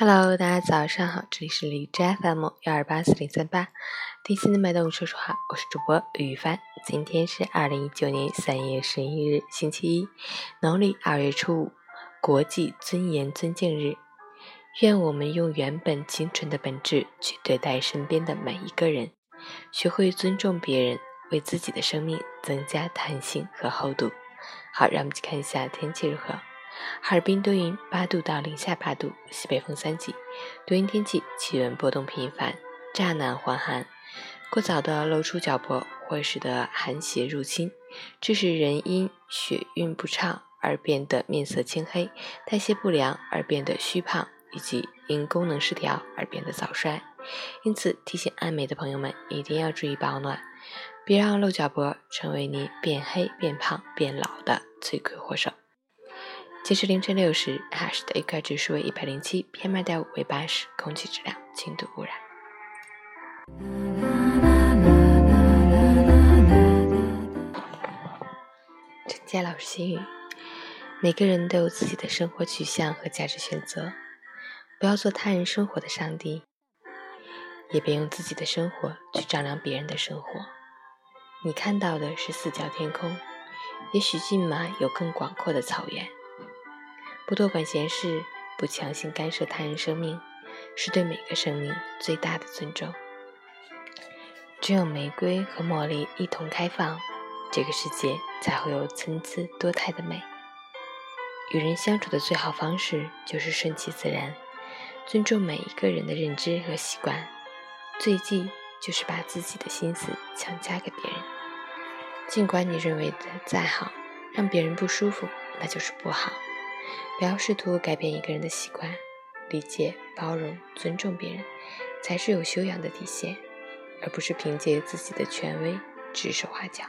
Hello，大家早上好，这里是荔枝 FM 幺二八四零三八，听心的脉动说说话，我是主播于帆。今天是二零一九年三月十一日，星期一，农历二月初五，国际尊严尊敬日。愿我们用原本清纯的本质去对待身边的每一个人，学会尊重别人，为自己的生命增加弹性和厚度。好，让我们去看一下天气如何。哈尔滨多云，八度到零下八度，西北风三级，多云天气，气温波动频繁，乍暖还寒。过早的露出脚脖会使得寒邪入侵，致使人因血运不畅而变得面色青黑，代谢不良而变得虚胖，以及因功能失调而变得早衰。因此，提醒爱美的朋友们一定要注意保暖，别让露脚脖成为你变黑、变胖、变老的罪魁祸首。截至凌晨六时，Hash 的 AQI 指数为一百零七，PM2.5 为八十，空气质量轻度污染。陈佳老师心语：每个人都有自己的生活取向和价值选择，不要做他人生活的上帝，也别用自己的生活去丈量别人的生活。你看到的是四角天空，也许骏马有更广阔的草原。不多管闲事，不强行干涉他人生命，是对每个生命最大的尊重。只有玫瑰和茉莉一同开放，这个世界才会有参差多态的美。与人相处的最好方式就是顺其自然，尊重每一个人的认知和习惯。最忌就是把自己的心思强加给别人。尽管你认为的再好，让别人不舒服，那就是不好。不要试图改变一个人的习惯，理解、包容、尊重别人，才是有修养的底线，而不是凭借自己的权威指手画脚。